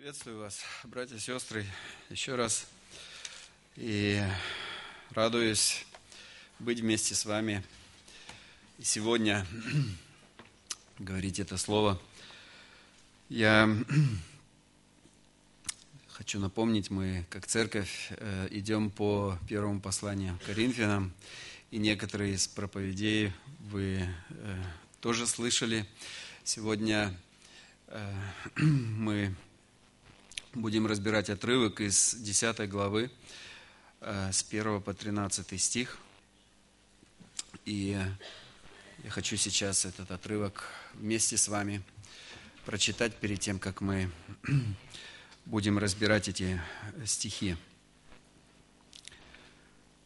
Приветствую вас, братья и сестры, еще раз. И радуюсь быть вместе с вами. Сегодня говорить это слово. Я хочу напомнить, мы как церковь э, идем по первому посланию Коринфянам, и некоторые из проповедей вы э, тоже слышали. Сегодня э, мы Будем разбирать отрывок из 10 главы, э, с 1 по 13 стих. И я хочу сейчас этот отрывок вместе с вами прочитать перед тем, как мы будем разбирать эти стихи.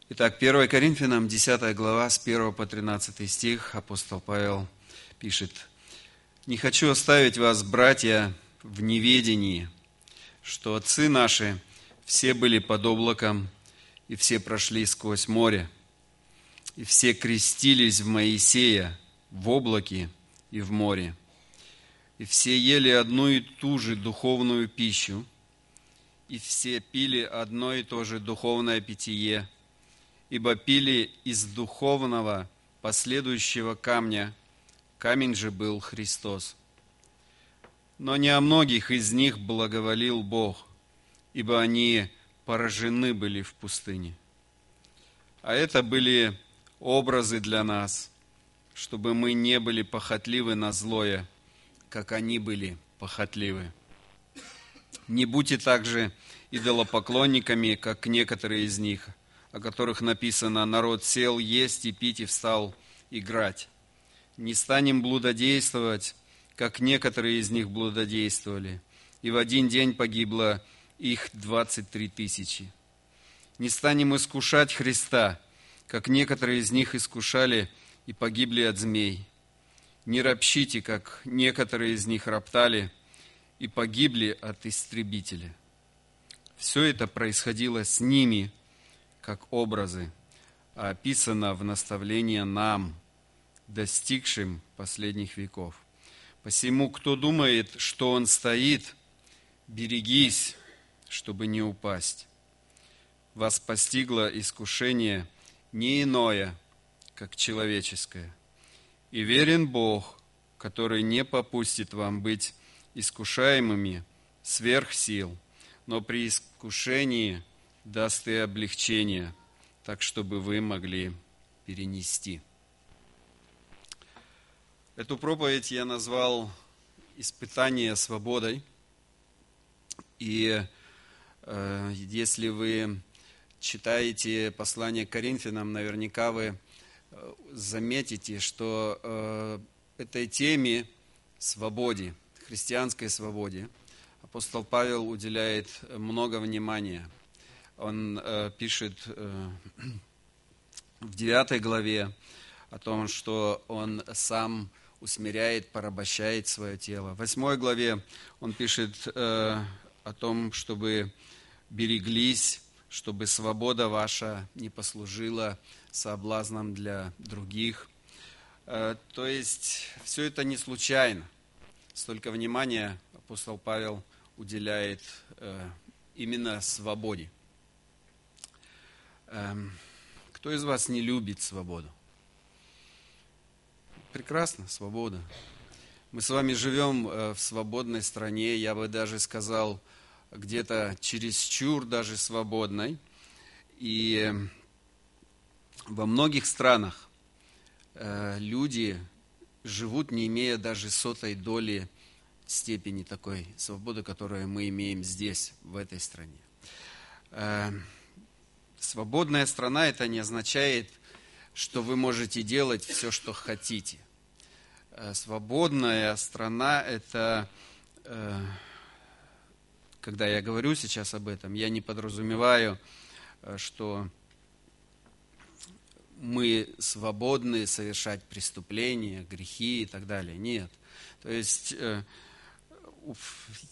Итак, 1 Коринфянам, 10 глава, с 1 по 13 стих, апостол Павел пишет, «Не хочу оставить вас, братья, в неведении, что отцы наши все были под облаком, и все прошли сквозь море, и все крестились в Моисея в облаке и в море, и все ели одну и ту же духовную пищу, и все пили одно и то же духовное питье, ибо пили из духовного последующего камня, камень же был Христос. Но не о многих из них благоволил Бог, ибо они поражены были в пустыне. А это были образы для нас, чтобы мы не были похотливы на злое, как они были похотливы. Не будьте также идолопоклонниками, как некоторые из них, о которых написано «Народ сел есть и пить и встал играть». Не станем блудодействовать, как некоторые из них блудодействовали, и в один день погибло их 23 тысячи. Не станем искушать Христа, как некоторые из них искушали и погибли от змей. Не ропщите, как некоторые из них роптали и погибли от истребителя. Все это происходило с ними, как образы, а описано в наставлении нам, достигшим последних веков. Посему, кто думает, что он стоит, берегись, чтобы не упасть. Вас постигло искушение не иное, как человеческое. И верен Бог, который не попустит вам быть искушаемыми сверх сил, но при искушении даст и облегчение, так чтобы вы могли перенести. Эту проповедь я назвал «Испытание свободой». И э, если вы читаете послание к Коринфянам, наверняка вы э, заметите, что э, этой теме свободе, христианской свободе, апостол Павел уделяет много внимания. Он э, пишет э, в 9 главе о том, что он сам усмиряет, порабощает свое тело. В восьмой главе он пишет э, о том, чтобы береглись, чтобы свобода ваша не послужила соблазном для других. Э, то есть все это не случайно. Столько внимания апостол Павел уделяет э, именно свободе. Э, кто из вас не любит свободу? Прекрасно, свобода. Мы с вами живем э, в свободной стране, я бы даже сказал, где-то чересчур даже свободной. И во многих странах э, люди живут, не имея даже сотой доли степени такой свободы, которую мы имеем здесь, в этой стране. Э, свободная страна это не означает, что вы можете делать все, что хотите. Э, свободная страна – это, э, когда я говорю сейчас об этом, я не подразумеваю, э, что мы свободны совершать преступления, грехи и так далее. Нет. То есть в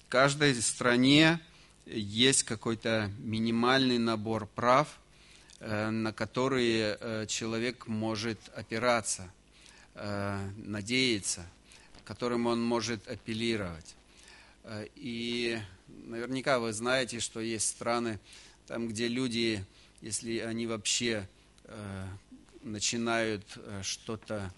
каждой стране есть какой-то минимальный набор прав, на которые человек может опираться – Э, надеяться, которым он может апеллировать. Э, и, Наверняка вы знаете, что есть страны, там, где люди, если они вообще э, начинают э, что-то,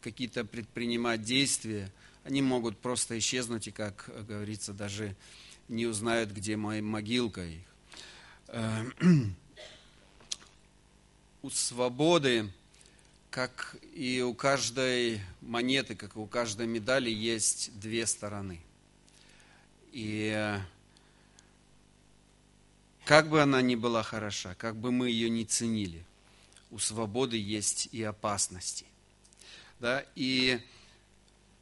какие-то предпринимать действия, они могут просто исчезнуть и, как говорится, даже не узнают, где моя могилка их. Э, у свободы, как и у каждой монеты, как и у каждой медали, есть две стороны. И как бы она ни была хороша, как бы мы ее ни ценили, у свободы есть и опасности. Да? И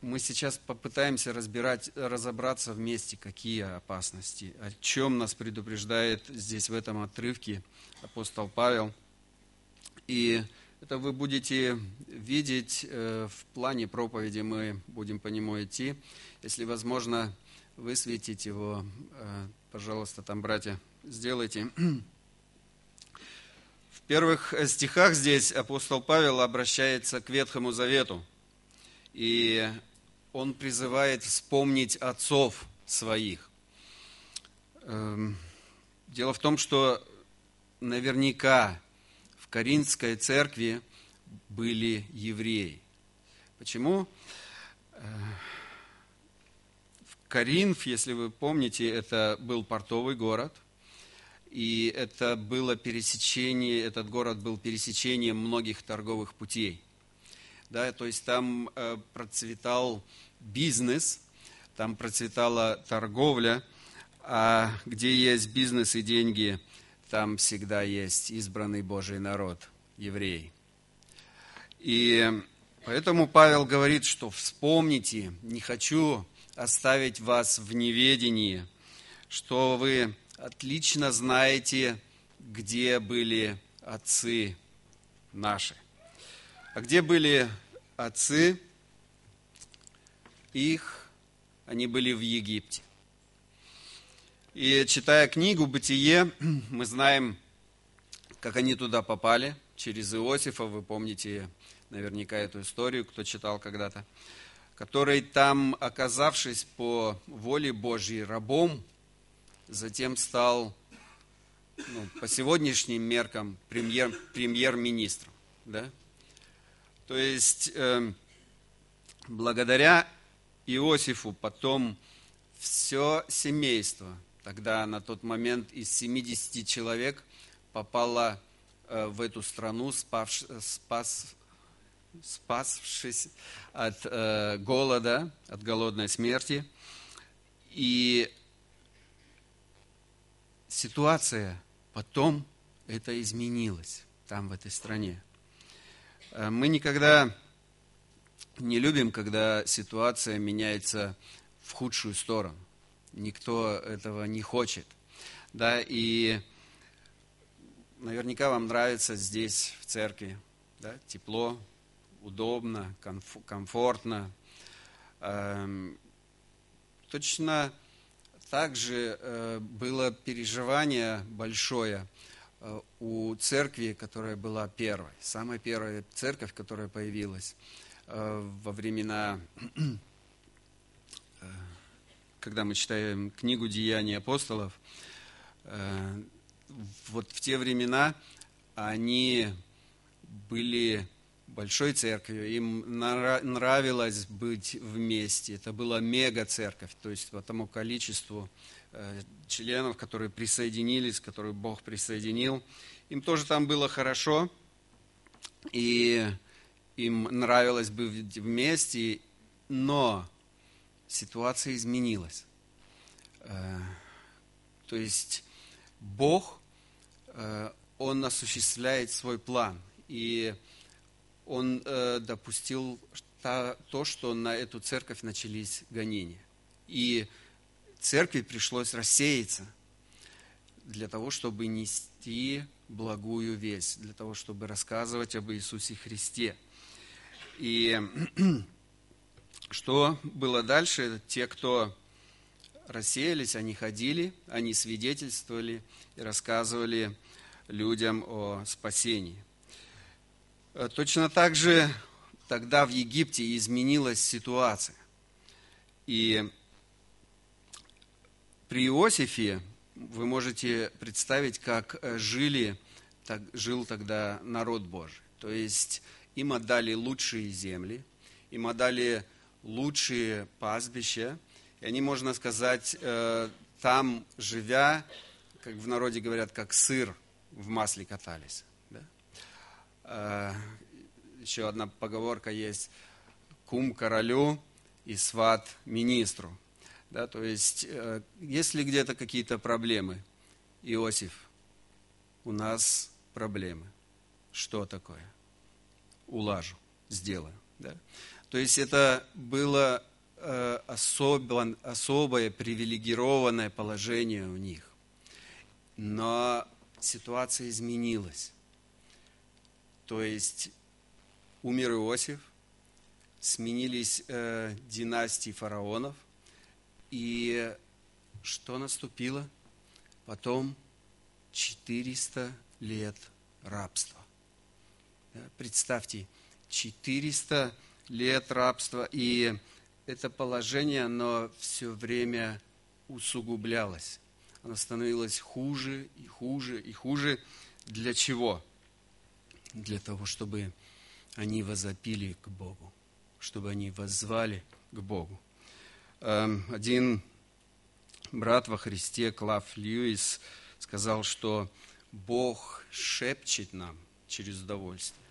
мы сейчас попытаемся разбирать, разобраться вместе, какие опасности, о чем нас предупреждает здесь в этом отрывке апостол Павел. И это вы будете видеть э, в плане проповеди, мы будем по нему идти. Если возможно, высветить его, э, пожалуйста, там, братья, сделайте. В первых стихах здесь апостол Павел обращается к Ветхому Завету. И он призывает вспомнить отцов своих. Эм, дело в том, что наверняка в Каринской церкви были евреи. Почему? Э, Каринф, если вы помните, это был портовый город, и это было пересечение, этот город был пересечением многих торговых путей. Да, то есть там э, процветал бизнес, там процветала торговля, а где есть бизнес и деньги, там всегда есть избранный Божий народ, евреи. И поэтому Павел говорит, что вспомните, не хочу оставить вас в неведении, что вы отлично знаете, где были отцы наши. А где были отцы? Их, они были в Египте. И читая книгу «Бытие», мы знаем, как они туда попали, через Иосифа, вы помните наверняка эту историю, кто читал когда-то который там, оказавшись по воле Божьей рабом, затем стал ну, по сегодняшним меркам премьер, премьер-министром. Да? То есть э, благодаря Иосифу потом все семейство, тогда на тот момент из 70 человек попало э, в эту страну, спас, спас, спасшись от э, голода, от голодной смерти. И ситуация потом это изменилась там, в этой стране. Э, мы никогда не любим, когда ситуация меняется в худшую сторону. Никто этого не хочет. Да, и наверняка вам нравится здесь, в церкви, да, тепло, удобно, комфортно. Эм, точно так же э, было переживание большое э, у церкви, которая была первой, самая первая церковь, которая появилась э, во времена, когда мы читаем книгу «Деяния апостолов», вот в те времена они были большой церковью, им нравилось быть вместе. Это была мега-церковь, то есть по тому количеству э, членов, которые присоединились, которые Бог присоединил. Им тоже там было хорошо, и им нравилось быть вместе, но ситуация изменилась. Э, то есть Бог, э, Он осуществляет свой план. И он э, допустил то, что на эту церковь начались гонения. И церкви пришлось рассеяться для того, чтобы нести благую весть, для того, чтобы рассказывать об Иисусе Христе. И что было дальше? Те, кто рассеялись, они ходили, они свидетельствовали и рассказывали людям о спасении. Э, точно так же тогда в Египте изменилась ситуация. И при Иосифе вы можете представить, как э, жили, так, жил тогда народ Божий. То есть им отдали лучшие земли, им отдали лучшие пастбища, и они, можно сказать, э, там живя, как в народе говорят, как сыр в масле катались. Да? Э, еще одна поговорка есть, кум королю и сват министру. Да, то есть, э, если где-то какие-то проблемы, Иосиф, у нас проблемы. Что такое? Улажу, сделаю. Да? То есть это было э, особо, особое привилегированное положение у них. Но ситуация изменилась. То есть умер Иосиф, сменились э, династии фараонов – и что наступило? Потом 400 лет рабства. Представьте, 400 лет рабства, и это положение, оно все время усугублялось. Оно становилось хуже и хуже и хуже. Для чего? Для того, чтобы они возопили к Богу, чтобы они воззвали к Богу. Эм, один брат во Христе, Клав Льюис, сказал, что Бог шепчет нам через удовольствие,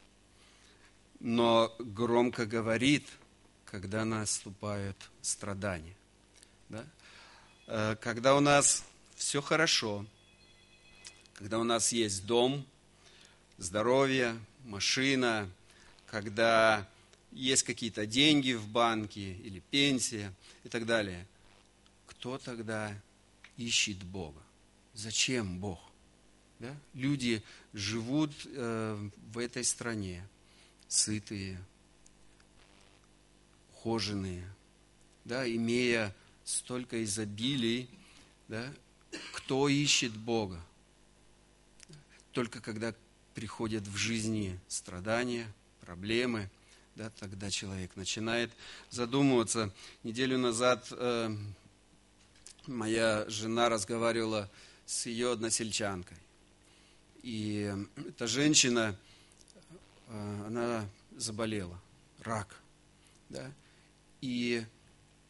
но громко говорит, когда наступают страдания. Да? Э, когда у нас все хорошо, когда у нас есть дом, здоровье, машина, когда есть какие-то деньги в банке или пенсия и так далее. Кто тогда ищет Бога? Зачем Бог? Да? Люди живут э, в этой стране, сытые, ухоженные, да, имея столько изобилий, да, кто ищет Бога? Только когда приходят в жизни страдания, проблемы – да, тогда человек начинает задумываться. Неделю назад э, моя жена разговаривала с ее односельчанкой. И эта женщина, э, она заболела, рак. Да? И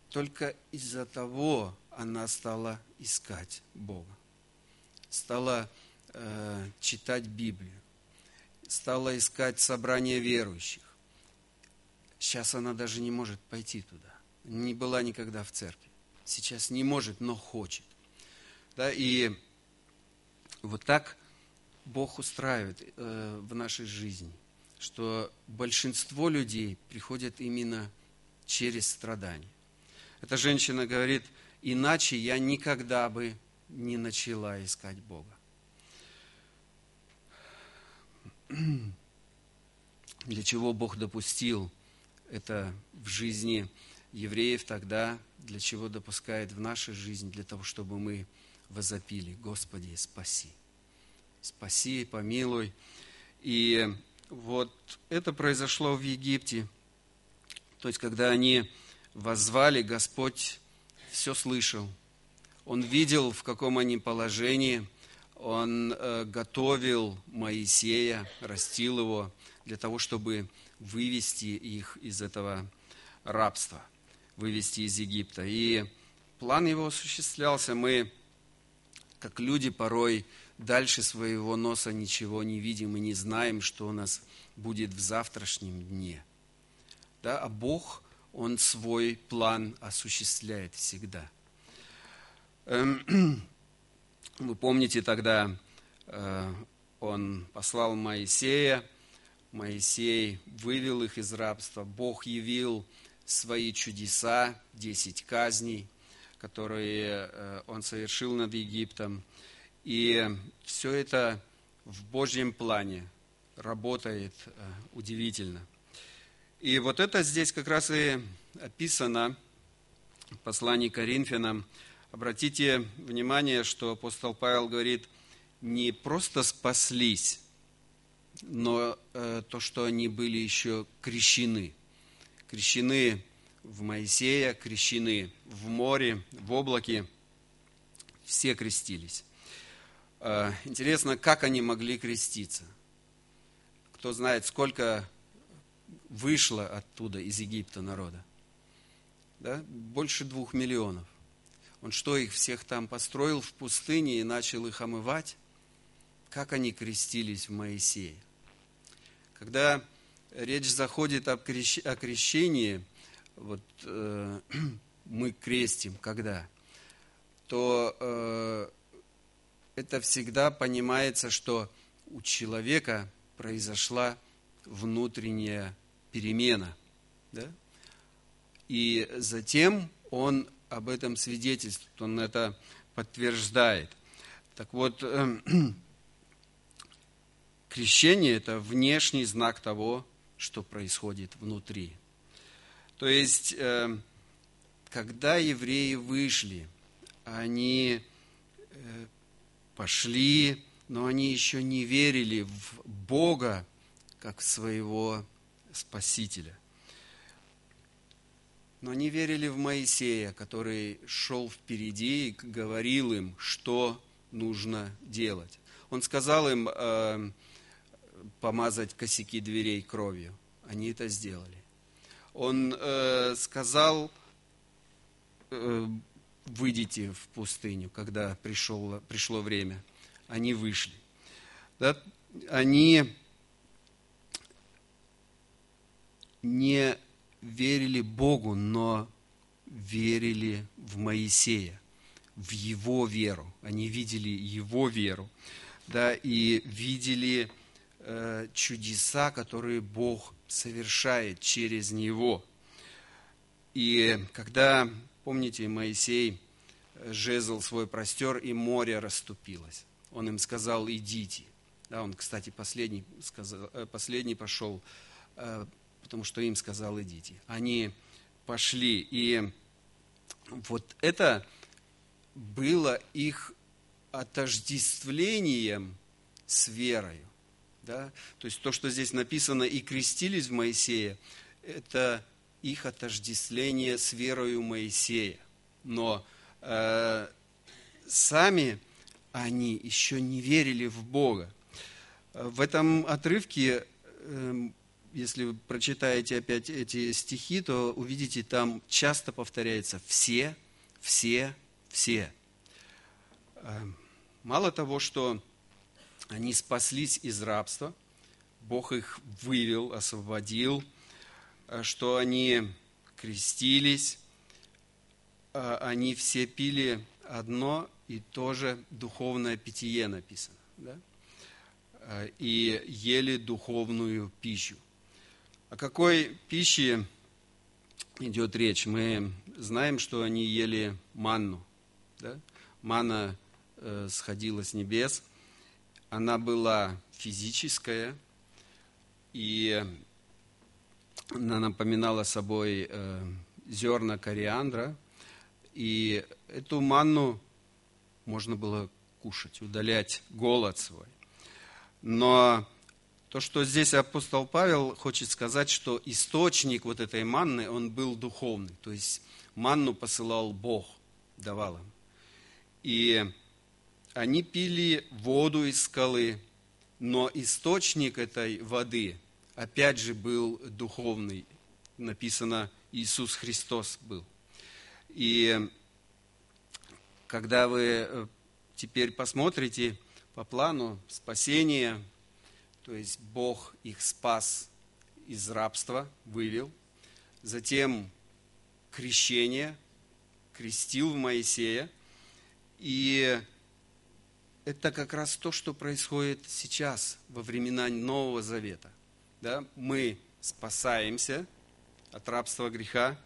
только из-за того она стала искать Бога. Стала э, читать Библию. Стала искать собрание верующих Сейчас она даже не может пойти туда. Не была никогда в церкви. Сейчас не может, но хочет. Да, и вот так Бог устраивает э, в нашей жизни, что большинство людей приходят именно через страдания. Эта женщина говорит, иначе я никогда бы не начала искать Бога. Для чего Бог допустил это в жизни евреев тогда, для чего допускает в нашей жизни, для того, чтобы мы возопили, Господи, спаси. Спаси, помилуй. И вот это произошло в Египте. То есть, когда они воззвали, Господь все слышал. Он видел, в каком они положении. Он э, готовил Моисея, растил его для того, чтобы вывести их из этого рабства, вывести из Египта. И план его осуществлялся. Мы, как люди, порой дальше своего носа ничего не видим и не знаем, что у нас будет в завтрашнем дне. Да? А Бог, Он свой план осуществляет всегда. Эм, вы помните тогда, э, Он послал Моисея, Моисей вывел их из рабства, Бог явил свои чудеса, десять казней, которые э, он совершил над Египтом. И все это в Божьем плане работает э, удивительно. И вот это здесь как раз и описано в послании Коринфянам. Обратите внимание, что апостол Павел говорит, не просто спаслись, но э, то, что они были еще крещены. Крещены в Моисея, крещены в море, в облаке. все крестились. Э, интересно, как они могли креститься? Кто знает, сколько вышло оттуда, из Египта народа? Да? Больше двух миллионов. Он что, их всех там построил в пустыне и начал их омывать? Как они крестились в Моисее? Когда речь заходит о крещении, вот э, мы крестим, когда, то э, это всегда понимается, что у человека произошла внутренняя перемена. Да? И затем он об этом свидетельствует, он это подтверждает. Так вот, крещение – это внешний знак того, что происходит внутри. То есть, э, когда евреи вышли, они э, пошли, но они еще не верили в Бога как в своего Спасителя. Но они верили в Моисея, который шел впереди и говорил им, что нужно делать. Он сказал им э, помазать косяки дверей кровью. Они это сделали. Он э, сказал, э, выйдите в пустыню, когда пришел, пришло время. Они вышли. Да? Они не верили Богу, но верили в Моисея, в его веру. Они видели его веру, да, и видели э, чудеса, которые Бог совершает через него. И когда, помните, Моисей э, жезл свой простер, и море расступилось. Он им сказал, идите. Да, он, кстати, последний, сказал, э, последний пошел э, потому что им сказал идите. Они пошли, и вот это было их отождествлением с верою. Да? То есть то, что здесь написано, и крестились в Моисея, это их отождествление с верою Моисея. Но э, сами они еще не верили в Бога. В этом отрывке э, если вы прочитаете опять эти стихи, то увидите, там часто повторяется «все», «все», «все». Эм, мало того, что они спаслись из рабства, Бог их вывел, освободил, э, что они крестились, э, они все пили одно и то же духовное питье написано, да? Э, и ели духовную пищу. О какой пище идет речь? Мы знаем, что они ели манну. Да? Манна э, сходила с небес. Она была физическая, и она напоминала собой э, зерна кориандра. И эту манну можно было кушать, удалять голод свой. Но то, что здесь апостол Павел хочет сказать, что источник вот этой манны, он был духовный. То есть манну посылал Бог, давал им. И они пили воду из скалы, но источник этой воды, опять же, был духовный. Написано, Иисус Христос был. И когда вы э, теперь посмотрите по плану спасения, то есть Бог их спас из рабства, вывел. Затем крещение, крестил в Моисея. И это как раз то, что происходит сейчас, во времена Нового Завета. Да? Мы спасаемся от рабства греха,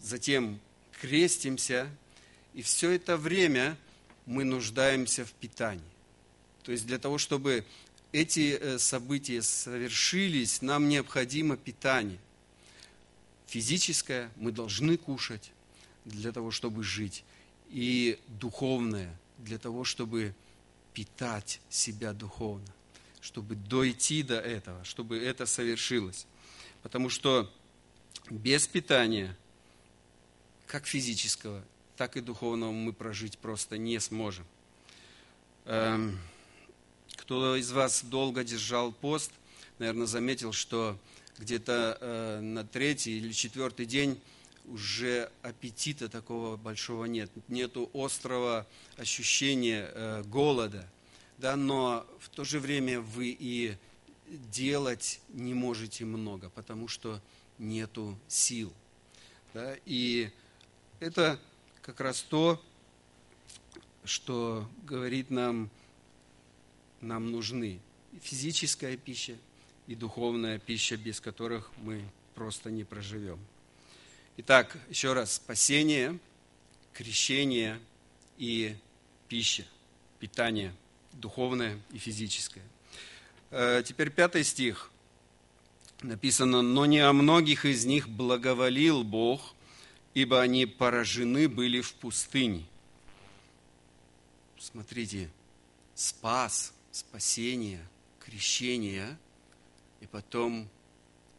затем крестимся, и все это время мы нуждаемся в питании. То есть для того, чтобы эти э, события совершились, нам необходимо питание. Физическое мы должны кушать для того, чтобы жить. И духовное для того, чтобы питать себя духовно. Чтобы дойти до этого, чтобы это совершилось. Потому что без питания, как физического, так и духовного мы прожить просто не сможем. Эм, кто из вас долго держал пост, наверное, заметил, что где-то э, на третий или четвертый день уже аппетита такого большого нет. Нету острого ощущения э, голода. Да, но в то же время вы и делать не можете много, потому что нету сил. Да, и это как раз то, что говорит нам, нам нужны физическая пища и духовная пища, без которых мы просто не проживем. Итак, еще раз, спасение, крещение и пища, питание духовное и физическое. Э, теперь пятый стих. Написано, но не о многих из них благоволил Бог, ибо они поражены были в пустыне. Смотрите, спас, спасение, крещение, и потом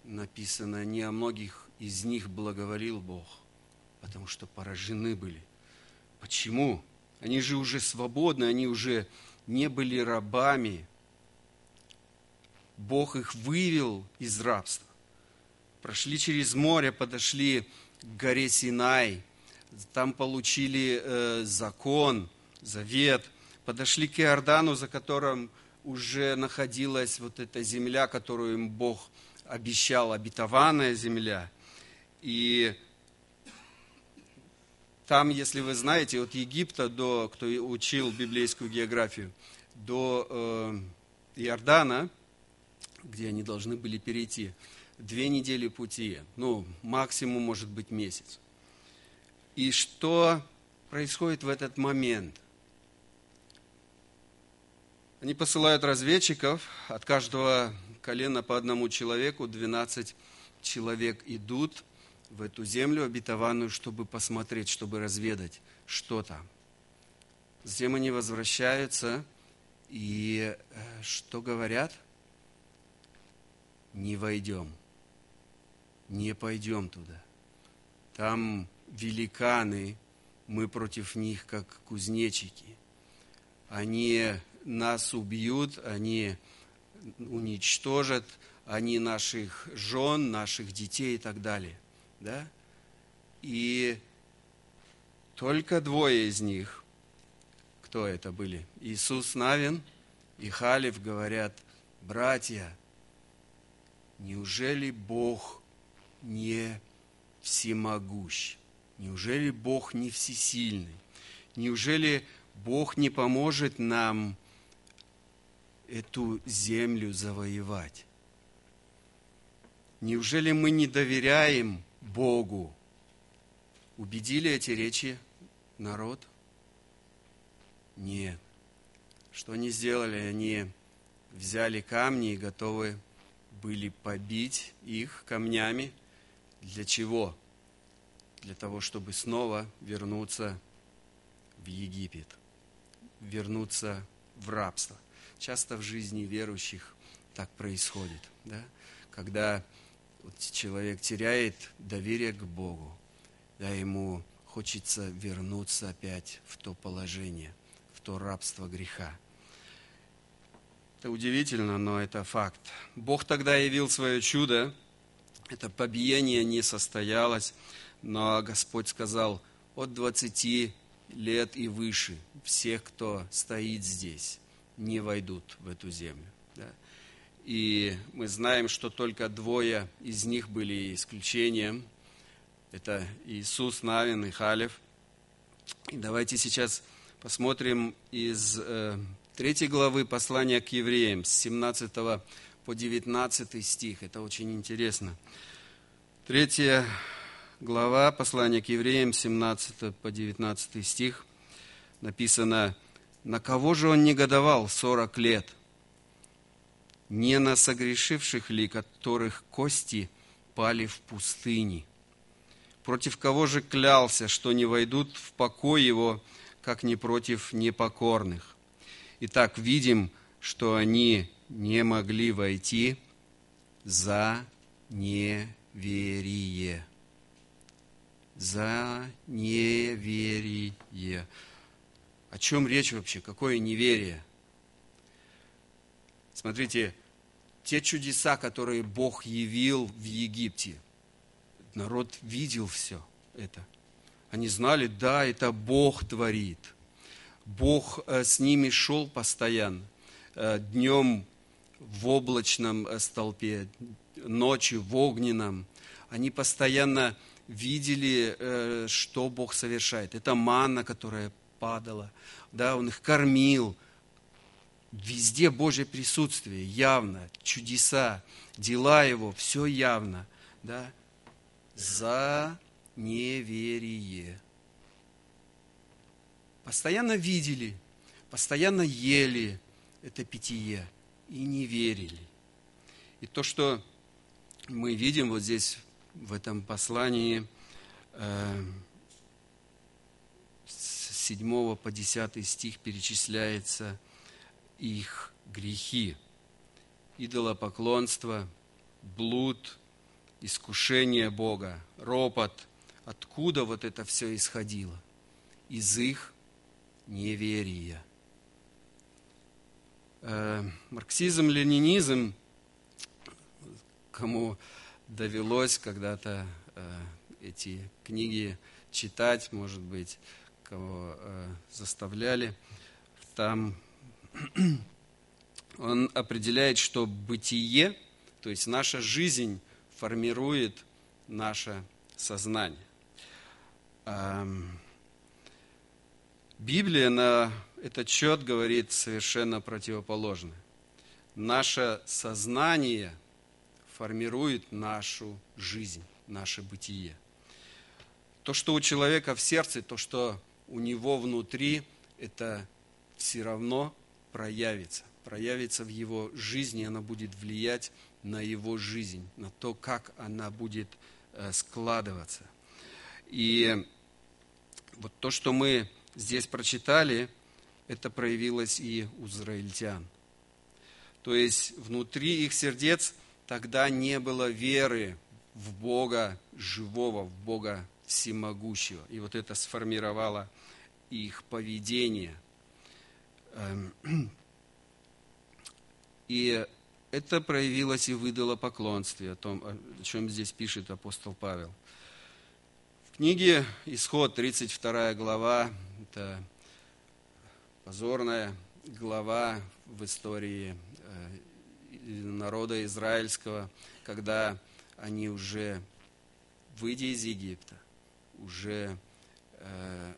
написано, не о многих из них благоволил Бог, потому что поражены были. Почему? Они же уже свободны, они уже не были рабами. Бог их вывел из рабства. Прошли через море, подошли к горе Синай. Там получили э, закон, завет. Подошли к Иордану, за которым уже находилась вот эта земля, которую им Бог обещал, обетованная земля. И там, если вы знаете, от Египта до, кто учил библейскую географию, до э, Иордана, где они должны были перейти, две недели пути, ну, максимум, может быть, месяц. И что происходит в этот момент? Они посылают разведчиков, от каждого колена по одному человеку, 12 человек идут – в эту землю обетованную, чтобы посмотреть, чтобы разведать, что там. Затем они возвращаются и э, что говорят? Не войдем, не пойдем туда. Там великаны, мы против них как кузнечики. Они нас убьют, они уничтожат, они наших жен, наших детей и так далее – да? И только двое из них, кто это были? Иисус Навин и Халев говорят, братья, неужели Бог не всемогущ? Неужели Бог не всесильный? Неужели Бог не поможет нам эту землю завоевать? Неужели мы не доверяем Богу. Убедили эти речи народ? Нет. Что они сделали? Они взяли камни и готовы были побить их камнями. Для чего? Для того, чтобы снова вернуться в Египет, вернуться в рабство. Часто в жизни верующих так происходит, да? когда человек теряет доверие к Богу, да, ему хочется вернуться опять в то положение, в то рабство греха. Это удивительно, но это факт. Бог тогда явил свое чудо, это побиение не состоялось, но Господь сказал, от 20 лет и выше всех, кто стоит здесь, не войдут в эту землю. И мы знаем, что только двое из них были исключением. Это Иисус Навин и Халев. И давайте сейчас посмотрим из э, третьей главы послания к евреям, с 17 по 19 стих. Это очень интересно. Третья глава послания к евреям, 17 по 19 стих. Написано, «На кого же он негодовал сорок лет? Не на согрешивших ли, которых кости пали в пустыне? Против кого же клялся, что не войдут в покой его, как не против непокорных? Итак, видим, что они не могли войти за неверие. за неверие. О чем речь вообще? Какое неверие? Смотрите, те чудеса, которые Бог явил в Египте, народ видел все это. Они знали, да, это Бог творит. Бог э, с ними шел постоянно. Э, Днем в облачном э, столпе, ночью в огненном. Они постоянно видели, что Бог совершает. Это манна, которая падала. Да, он их кормил. Везде Божье присутствие явно, чудеса, дела Его, все явно. Да? За неверие. Постоянно видели, постоянно ели это питье и не верили. И то, что мы видим вот здесь, в этом послании, э, с 7 по 10 стих перечисляется их грехи. Идолопоклонство, блуд, искушение Бога, ропот. Откуда вот это все исходило? Из их неверия. Э, марксизм, ленинизм, кому довелось когда-то э, эти книги читать, может быть, кого э, заставляли, там он определяет, что бытие, то есть наша жизнь формирует наше сознание. Библия на этот счет говорит совершенно противоположное. Наше сознание формирует нашу жизнь, наше бытие. То, что у человека в сердце, то, что у него внутри, это все равно проявится. Проявится в его жизни, она будет влиять на его жизнь, на то, как она будет э, складываться. И вот то, что мы здесь прочитали, это проявилось и у израильтян. То есть внутри их сердец тогда не было веры в Бога живого, в Бога всемогущего. И вот это сформировало их поведение. Эм, и это проявилось и в идолопоклонстве, о том, о чем здесь пишет апостол Павел. В книге Исход, 32 глава, это позорная глава в истории э, народа израильского, когда они уже, выйдя из Египта, уже э,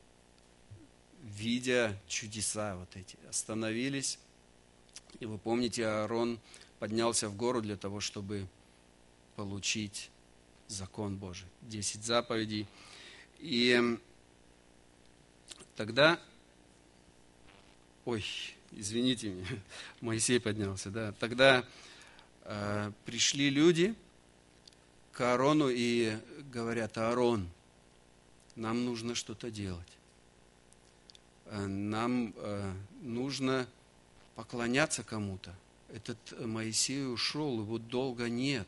видя чудеса вот эти, остановились. И вы помните, Аарон поднялся в гору для того, чтобы получить закон Божий, десять заповедей. И тогда ой, извините меня, Моисей поднялся, да, тогда э, пришли люди к Аарону и говорят, Аарон, нам нужно что-то делать. Э, нам э, нужно поклоняться кому-то. Этот Моисей ушел, его долго нет.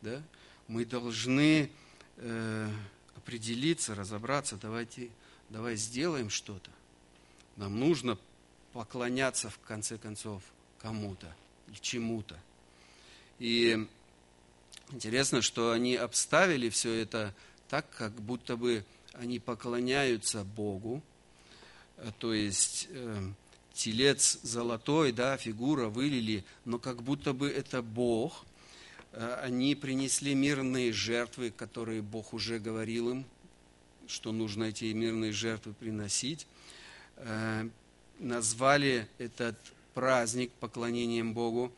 Да? Мы должны э, определиться, разобраться, давайте, давай сделаем что-то. Нам нужно поклоняться, в конце концов, кому-то или чему-то. И интересно, что они обставили все это так, как будто бы они поклоняются Богу, э, то есть э, телец золотой, да, фигура вылили, но как будто бы это Бог. Э, они принесли мирные жертвы, которые Бог уже говорил им, что нужно эти мирные жертвы приносить. Э, назвали этот праздник поклонением Богу.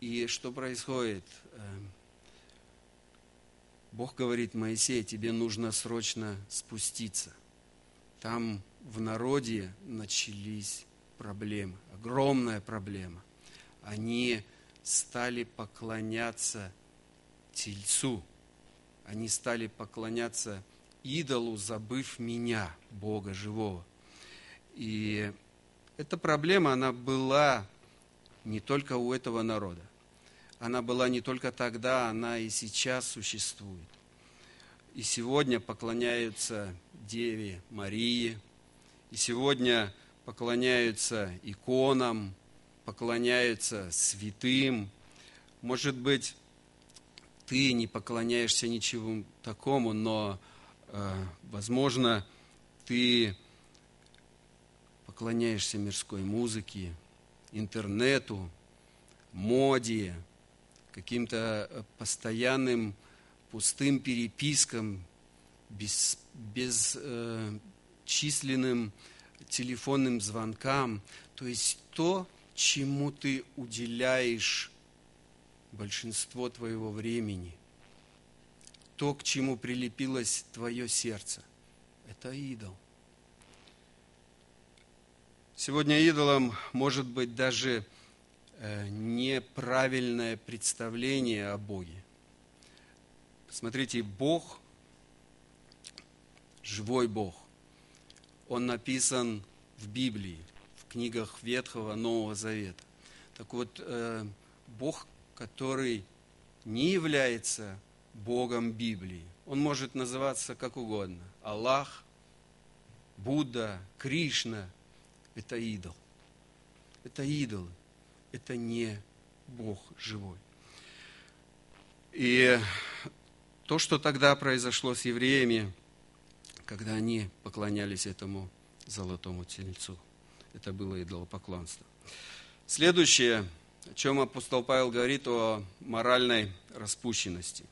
И что происходит? Бог говорит, Моисей, тебе нужно срочно спуститься. Там в народе начались проблемы, огромная проблема. Они стали поклоняться Тельцу, они стали поклоняться идолу, забыв меня, Бога живого. И эта проблема, она была не только у этого народа. Она была не только тогда, она и сейчас существует. и сегодня поклоняются Деве Марии, и сегодня поклоняются иконам, поклоняются святым. Может быть, ты не поклоняешься ничему такому, но, э, возможно, ты поклоняешься мирской музыке, интернету, моде, каким-то э, постоянным пустым перепискам, без, бесчисленным э, телефонным звонкам. То есть то, чему ты уделяешь большинство твоего времени, то, к чему прилепилось твое сердце, это идол. Сегодня идолом может быть даже э, неправильное представление о Боге. Смотрите, Бог, живой Бог, Он написан в Библии, в книгах Ветхого, Нового Завета. Так вот, э, Бог, который не является Богом Библии, Он может называться как угодно. Аллах, Будда, Кришна – это идол. Это идолы. Это не Бог живой. И то, что тогда произошло с евреями, когда они поклонялись этому золотому тельцу. Это было идолопоклонство. Следующее, о чем апостол Павел говорит о моральной распущенности.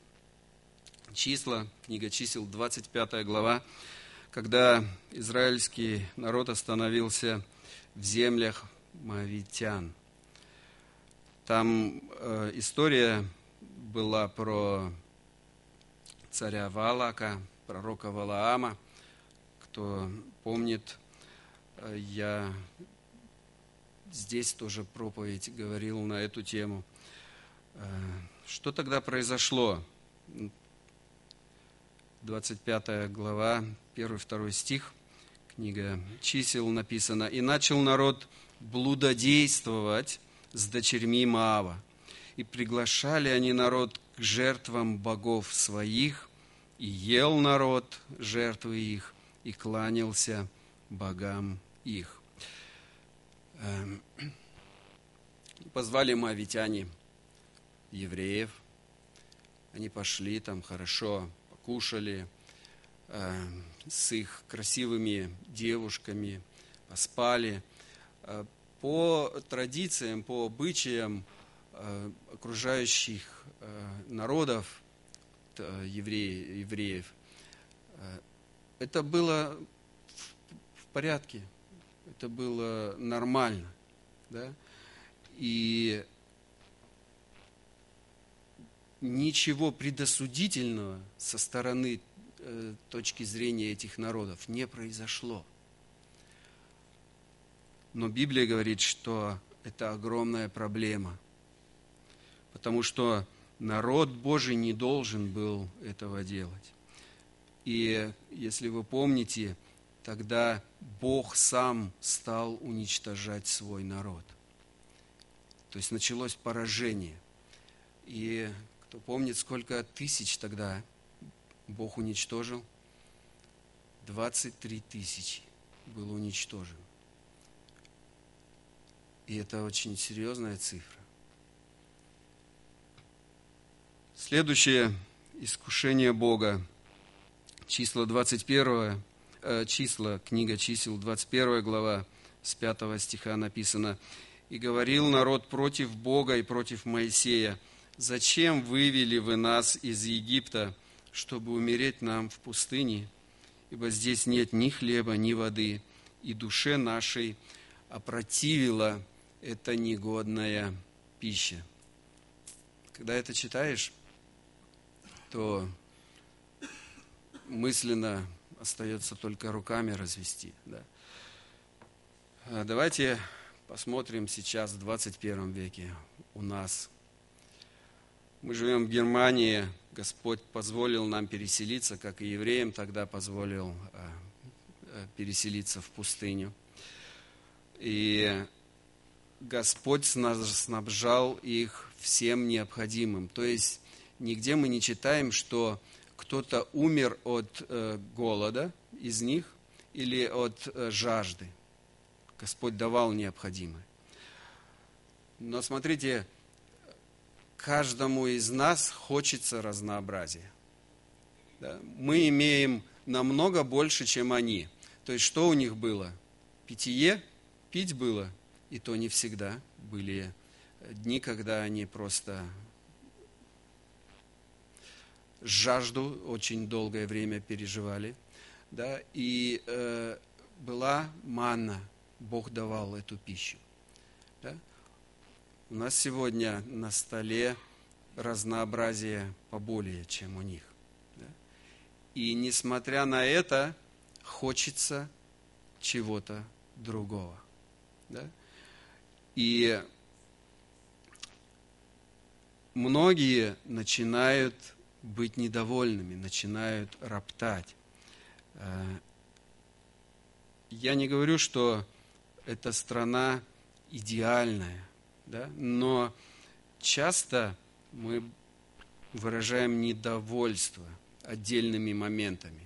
Числа, книга чисел, 25 глава, когда израильский народ остановился в землях Моавитян. Там э, история была про царя Валака, пророка Валаама. Кто помнит, э, я здесь тоже проповедь говорил на эту тему. Э, что тогда произошло? 25 глава, 1-2 стих, книга чисел написано. «И начал народ блудодействовать с дочерьми Маава, и приглашали они народ к жертвам богов своих, и ел народ жертвы их, и кланялся богам их. Эм, позвали моавитяне евреев, они пошли там хорошо, покушали э, с их красивыми девушками, поспали. Э, по традициям, по обычаям э, окружающих Э, народов, евреев, это было в порядке, это было нормально. Да? И ничего предосудительного со стороны э, точки зрения этих народов не произошло. Но Библия говорит, что это огромная проблема, потому что народ Божий не должен был этого делать. И если вы помните, тогда Бог сам стал уничтожать свой народ. То есть началось поражение. И кто помнит, сколько тысяч тогда Бог уничтожил? 23 тысячи был уничтожен. И это очень серьезная цифра. Следующее искушение Бога. Числа 21, э, числа, книга чисел, 21 глава, с 5 стиха написано. «И говорил народ против Бога и против Моисея, зачем вывели вы нас из Египта, чтобы умереть нам в пустыне? Ибо здесь нет ни хлеба, ни воды, и душе нашей опротивила эта негодная пища». Когда это читаешь, то мысленно остается только руками развести. Да. А давайте посмотрим сейчас в 21 веке у нас. Мы живем в Германии, Господь позволил нам переселиться, как и евреям тогда позволил а, а, переселиться в пустыню. И Господь снабжал их всем необходимым. То есть нигде мы не читаем, что кто-то умер от э, голода из них или от э, жажды. Господь давал необходимое. Но смотрите, каждому из нас хочется разнообразия. Да? Мы имеем намного больше, чем они. То есть что у них было? Питье, пить было, и то не всегда. Были дни, когда они просто жажду очень долгое время переживали. Да? И э, была манна, Бог давал эту пищу. Да? У нас сегодня на столе разнообразие поболее, чем у них. Да? И несмотря на это, хочется чего-то другого. Да? И многие начинают быть недовольными, начинают роптать. Э, я не говорю, что эта страна идеальная, да? но часто мы выражаем недовольство отдельными моментами.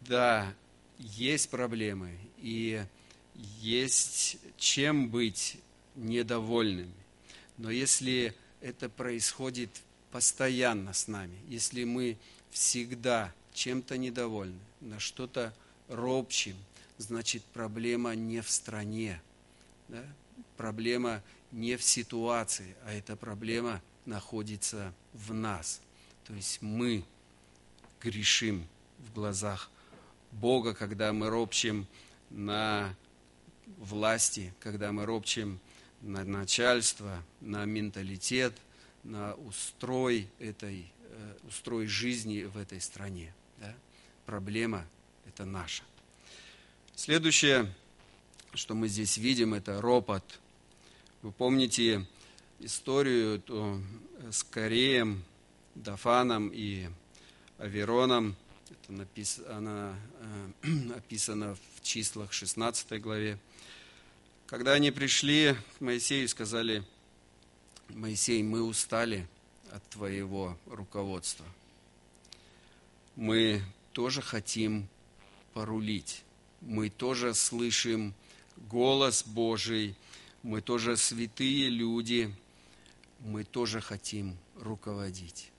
Да, есть проблемы, и есть чем быть недовольными. Но если это происходит постоянно с нами, если мы всегда чем-то недовольны, на что-то ропчим, значит проблема не в стране, да? проблема не в ситуации, а эта проблема находится в нас. То есть мы грешим в глазах Бога, когда мы ропчем на власти, когда мы ропчем на начальство, на менталитет, на устрой этой, э, устрой жизни в этой стране. Да? Проблема – это наша. Следующее, что мы здесь видим, это ропот. Вы помните историю эту с Кореем, Дафаном и Авероном. Это напис... она э, описана в числах 16 главе. Когда они пришли к Моисею и сказали, Моисей, мы устали от твоего руководства. Мы тоже хотим порулить мы тоже слышим голос Божий, мы тоже святые люди, мы тоже хотим руководить.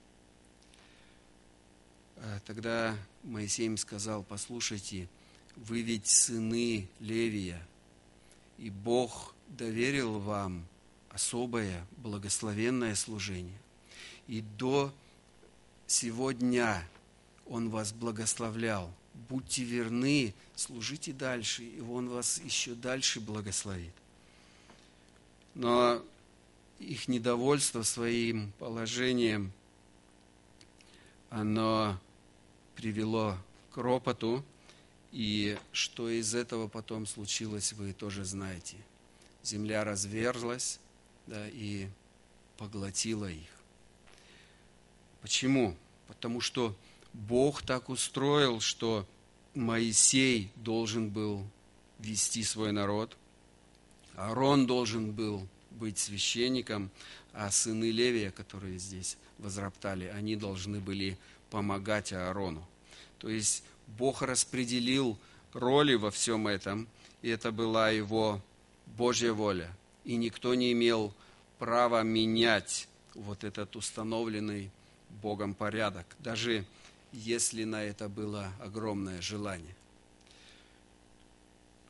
А тогда Моисей им сказал, послушайте, вы ведь сыны Левия, и Бог доверил вам особое благословенное служение. И до сего дня Он вас благословлял – будьте верны, служите дальше, и Он вас еще дальше благословит. Но их недовольство своим положением, оно привело к ропоту, и что из этого потом случилось, вы тоже знаете. Земля разверзлась да, и поглотила их. Почему? Потому что Бог так устроил, что Моисей должен был вести свой народ, Аарон должен был быть священником, а сыны Левия, которые здесь возроптали, они должны были помогать Аарону. То есть Бог распределил роли во всем этом, и это была его Божья воля. И никто не имел права менять вот этот установленный Богом порядок. Даже если на это было огромное желание.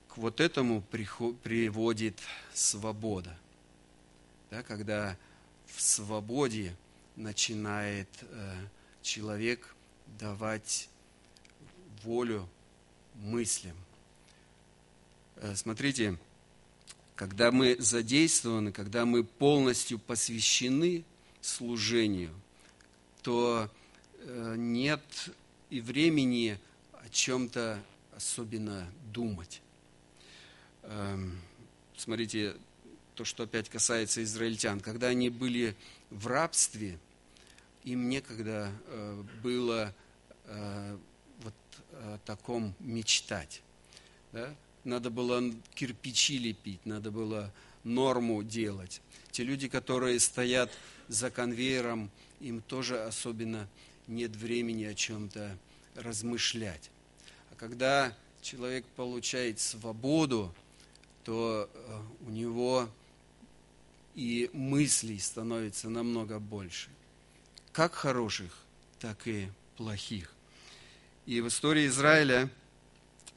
К вот этому приводит свобода. Да, когда в свободе начинает э, человек давать волю мыслям. Э, смотрите, когда мы задействованы, когда мы полностью посвящены служению, то Э, нет и времени о чем-то особенно думать. Эм, смотрите, то, что опять касается израильтян. Когда они были в рабстве, им некогда э, было э, вот о таком мечтать. Да? Надо было кирпичи лепить, надо было норму делать. Те люди, которые стоят за конвейером, им тоже особенно нет времени о чем-то размышлять. А когда человек получает свободу, то э, у него и мыслей становится намного больше. Как хороших, так и плохих. И в истории Израиля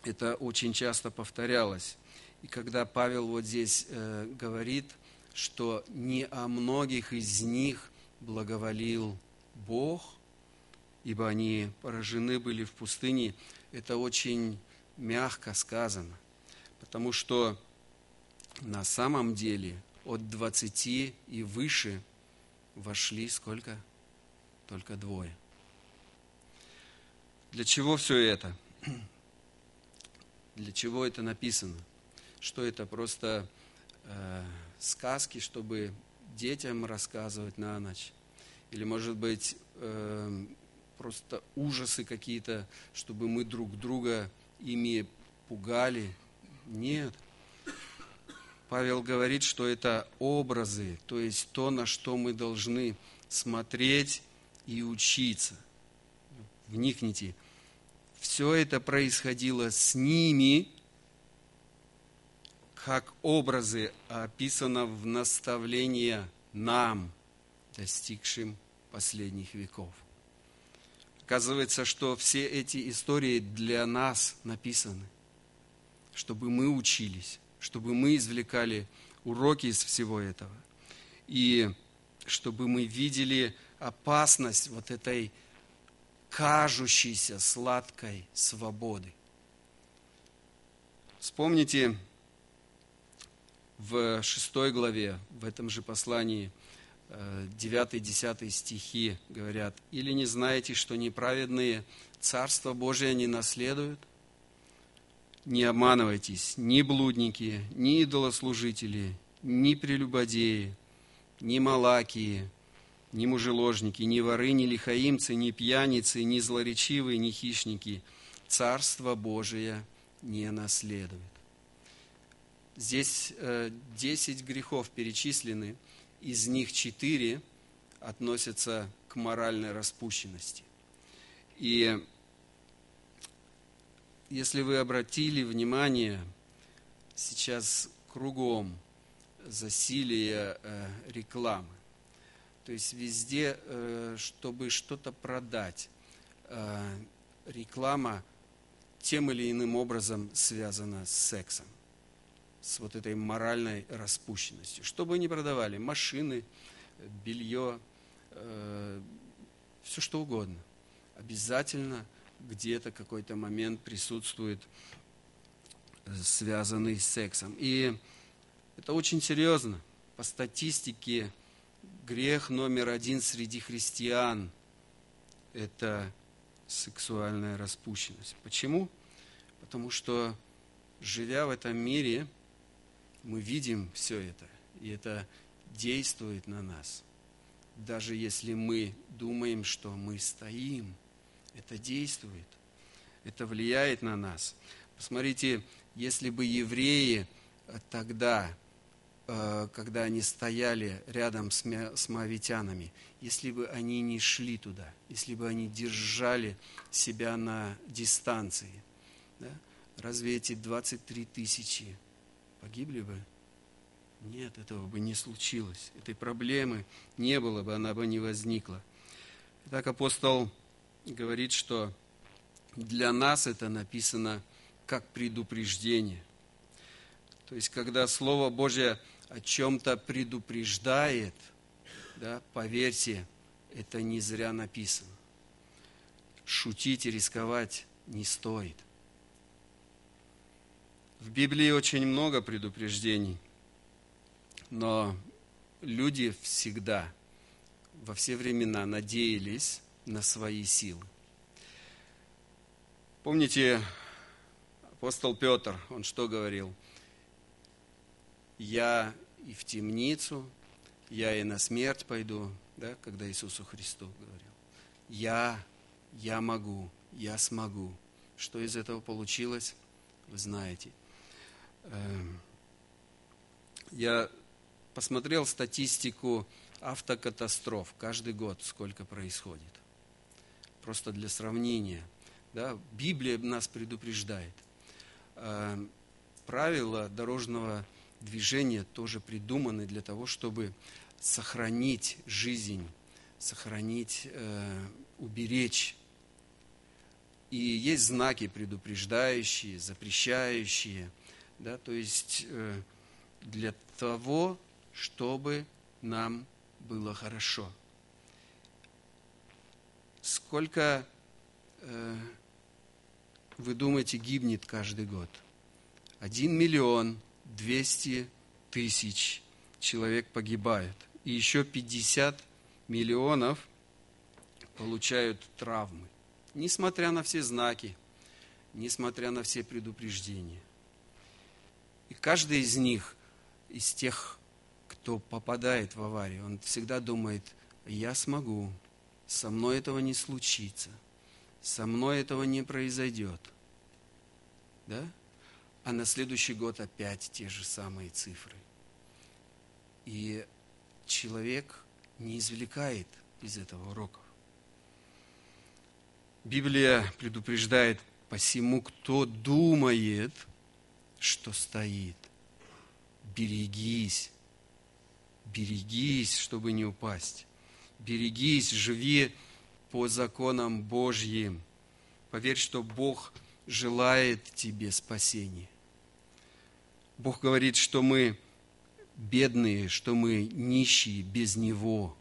это очень часто повторялось. И когда Павел вот здесь э, говорит, что не о многих из них благоволил Бог, ибо они поражены были в пустыне, это очень мягко сказано, потому что на самом деле от 20 и выше вошли сколько? Только двое. Для чего все это? Для чего это написано? Что это просто э, сказки, чтобы детям рассказывать на ночь? Или, может быть, э, просто ужасы какие-то, чтобы мы друг друга ими пугали? Нет. Павел говорит, что это образы, то есть то, на что мы должны смотреть и учиться. Вникните. Все это происходило с ними, как образы описано в наставлении нам, достигшим последних веков. Оказывается, что все эти истории для нас написаны, чтобы мы учились, чтобы мы извлекали уроки из всего этого. И чтобы мы видели опасность вот этой кажущейся сладкой свободы. Вспомните в шестой главе, в этом же послании, 9-10 стихи говорят, «Или не знаете, что неправедные Царство Божие не наследуют? Не обманывайтесь, ни блудники, ни идолослужители, ни прелюбодеи, ни малакии, ни мужеложники, ни воры, ни лихаимцы, ни пьяницы, ни злоречивые, ни хищники Царство Божие не наследуют». Здесь э, десять грехов перечислены – из них четыре относятся к моральной распущенности. И если вы обратили внимание, сейчас кругом засилие э, рекламы. То есть везде, э, чтобы что-то продать, э, реклама тем или иным образом связана с сексом с вот этой моральной распущенностью. Что бы ни продавали, машины, белье, э, все что угодно. Обязательно где-то какой-то момент присутствует, связанный с сексом. И это очень серьезно. По статистике, грех номер один среди христиан – это сексуальная распущенность. Почему? Потому что, живя в этом мире – мы видим все это, и это действует на нас. Даже если мы думаем, что мы стоим, это действует, это влияет на нас. Посмотрите, если бы евреи тогда, когда они стояли рядом с моавитянами, если бы они не шли туда, если бы они держали себя на дистанции, да, разве эти 23 тысячи погибли бы? Нет, этого бы не случилось. Этой проблемы не было бы, она бы не возникла. Итак, апостол говорит, что для нас это написано как предупреждение. То есть, когда Слово Божье о чем-то предупреждает, да, поверьте, это не зря написано. Шутить и рисковать не стоит – в Библии очень много предупреждений, но люди всегда, во все времена надеялись на свои силы. Помните, апостол Петр, он что говорил? Я и в темницу, я и на смерть пойду, да, когда Иисусу Христу говорил. Я, я могу, я смогу. Что из этого получилось, вы знаете. Эм, я посмотрел статистику автокатастроф каждый год, сколько происходит. просто для сравнения. Да, Библия нас предупреждает. Э, правила дорожного движения тоже придуманы для того, чтобы сохранить жизнь, сохранить, э, уберечь. И есть знаки предупреждающие, запрещающие, да, то есть э, для того, чтобы нам было хорошо. Сколько, э, вы думаете, гибнет каждый год? Один миллион двести тысяч человек погибает. И еще 50 миллионов получают травмы. Несмотря на все знаки, несмотря на все предупреждения. И каждый из них, из тех, кто попадает в аварию, он всегда думает, я смогу, со мной этого не случится, со мной этого не произойдет. Да? А на следующий год опять те же самые цифры. И человек не извлекает из этого уроков. Библия предупреждает посему, кто думает, что стоит. Берегись, берегись, чтобы не упасть. Берегись, живи по законам Божьим. Поверь, что Бог желает тебе спасения. Бог говорит, что мы бедные, что мы нищие без Него,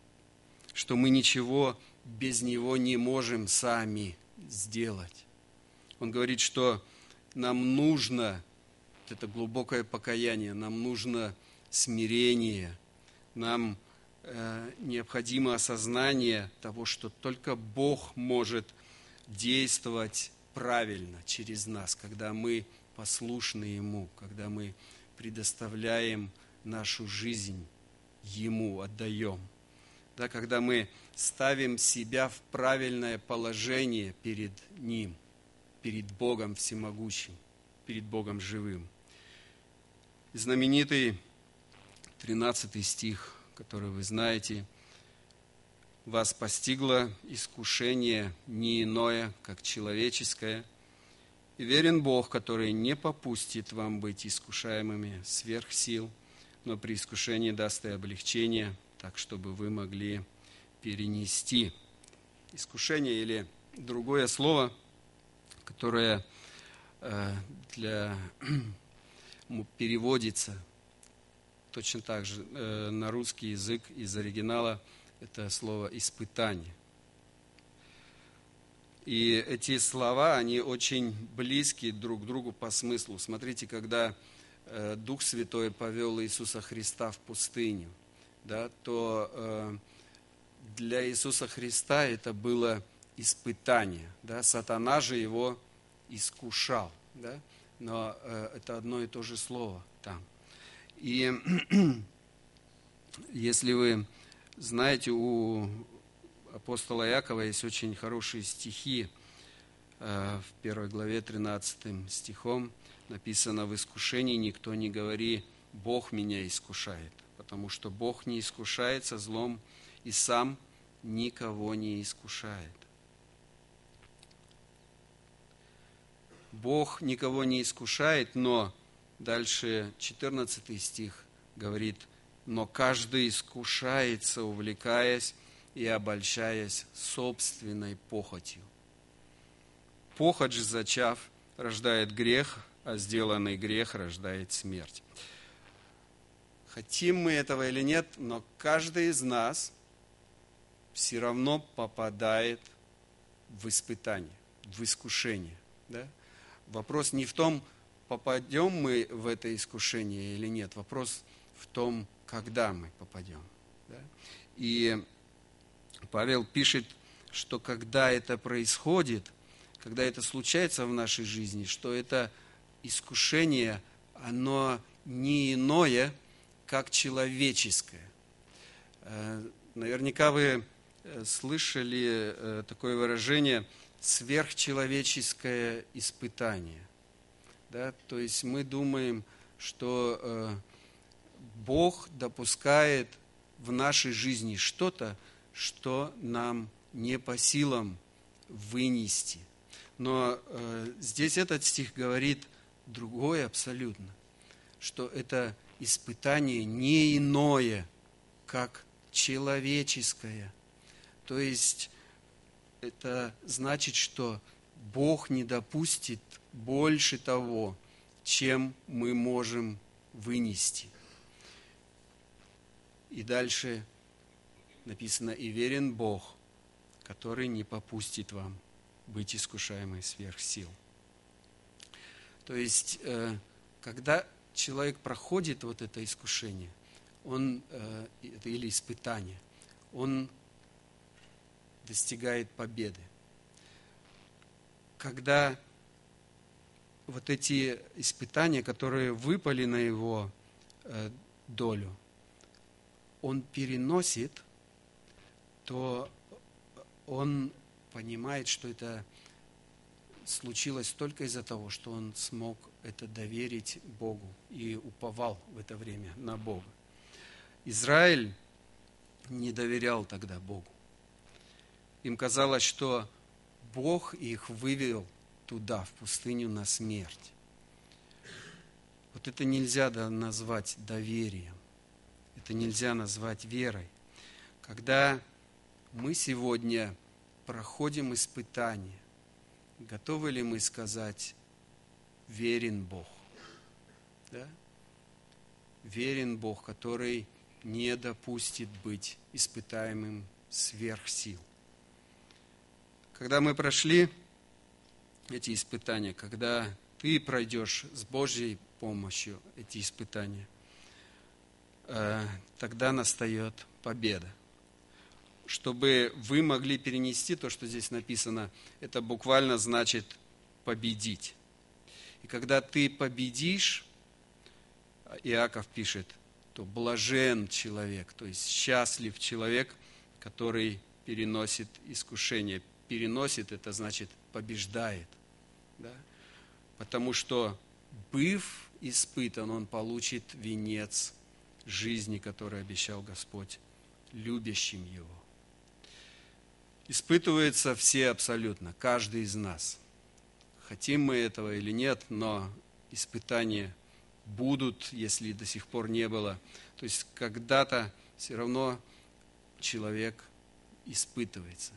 что мы ничего без Него не можем сами сделать. Он говорит, что нам нужно это глубокое покаяние, нам нужно смирение, нам э, необходимо осознание того, что только Бог может действовать правильно через нас, когда мы послушны Ему, когда мы предоставляем нашу жизнь Ему, отдаем. Да, когда мы ставим себя в правильное положение перед Ним, перед Богом Всемогущим, перед Богом Живым. Знаменитый 13 стих, который вы знаете, «Вас постигло искушение не иное, как человеческое, и верен Бог, который не попустит вам быть искушаемыми сверх сил, но при искушении даст и облегчение, так, чтобы вы могли перенести. Искушение или другое слово, которое э, для переводится точно так же э, на русский язык из оригинала это слово испытание. И эти слова, они очень близки друг к другу по смыслу. Смотрите, когда э, Дух Святой повел Иисуса Христа в пустыню, да, то э, для Иисуса Христа это было испытание. Да? Сатана же его искушал. Да? Но э, это одно и то же слово там. И если вы знаете, у апостола Якова есть очень хорошие стихи. Э, в первой главе 13 стихом написано «В искушении никто не говори, Бог меня искушает, потому что Бог не искушается злом и сам никого не искушает». Бог никого не искушает, но дальше 14 стих говорит, но каждый искушается, увлекаясь и обольщаясь собственной похотью. Похоть же, зачав, рождает грех, а сделанный грех рождает смерть. Хотим мы этого или нет, но каждый из нас все равно попадает в испытание, в искушение. Да? Вопрос не в том, попадем мы в это искушение или нет. Вопрос в том, когда мы попадем. Да? И Павел пишет, что когда это происходит, когда это случается в нашей жизни, что это искушение, оно не иное, как человеческое. Э, наверняка вы э, слышали э, такое выражение сверхчеловеческое испытание. Да? То есть мы думаем, что Бог допускает в нашей жизни что-то, что нам не по силам вынести. Но э, здесь этот стих говорит другое абсолютно, что это испытание не иное, как человеческое. То есть это значит, что Бог не допустит больше того, чем мы можем вынести. И дальше написано, и верен Бог, который не попустит вам быть искушаемой сверх сил. То есть, э, когда человек проходит вот это искушение, он, э, или испытание, он достигает победы. Когда вот эти испытания, которые выпали на его э, долю, он переносит, то он понимает, что это случилось только из-за того, что он смог это доверить Богу и уповал в это время на Бога. Израиль не доверял тогда Богу. Им казалось, что Бог их вывел туда, в пустыню, на смерть. Вот это нельзя назвать доверием. Это нельзя назвать верой. Когда мы сегодня проходим испытания, готовы ли мы сказать, верен Бог? Да? Верен Бог, который не допустит быть испытаемым сверх сил. Когда мы прошли эти испытания, когда ты пройдешь с Божьей помощью эти испытания, тогда настает победа. Чтобы вы могли перенести то, что здесь написано, это буквально значит победить. И когда ты победишь, Иаков пишет, то блажен человек, то есть счастлив человек, который переносит искушение, переносит, это значит побеждает. Да? Потому что, быв испытан, он получит венец жизни, который обещал Господь любящим его. Испытываются все абсолютно, каждый из нас. Хотим мы этого или нет, но испытания будут, если до сих пор не было. То есть когда-то все равно человек испытывается.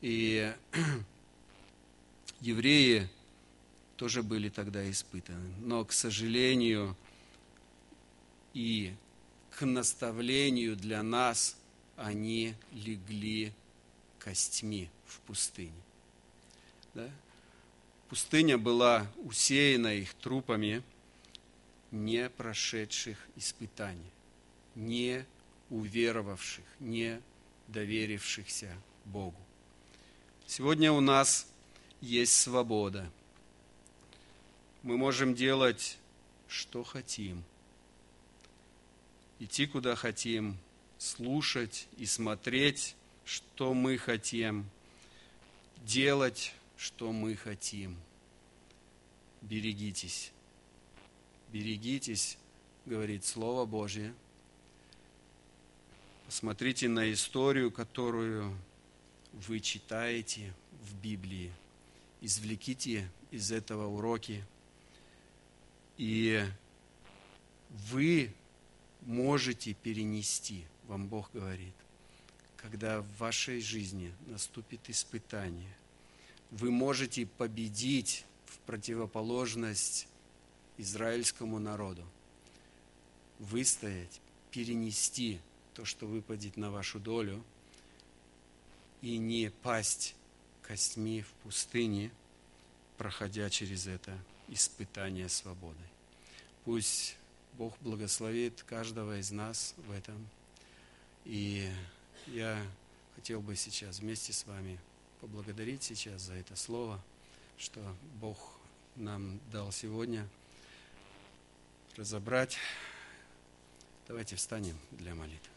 И евреи тоже были тогда испытаны. Но, к сожалению, и к наставлению для нас они легли костьми в пустыне. Да? Пустыня была усеяна их трупами не прошедших испытаний, не уверовавших, не доверившихся Богу. Сегодня у нас есть свобода. Мы можем делать, что хотим. Идти, куда хотим, слушать и смотреть, что мы хотим, делать, что мы хотим. Берегитесь. Берегитесь, говорит Слово Божье. Посмотрите на историю, которую вы читаете в Библии. Извлеките из этого уроки. И вы можете перенести, вам Бог говорит, когда в вашей жизни наступит испытание, вы можете победить в противоположность израильскому народу, выстоять, перенести то, что выпадет на вашу долю – и не пасть костьми в пустыне, проходя через это испытание свободой. Пусть Бог благословит каждого из нас в этом. И я хотел бы сейчас вместе с вами поблагодарить сейчас за это слово, что Бог нам дал сегодня разобрать. Давайте встанем для молитвы.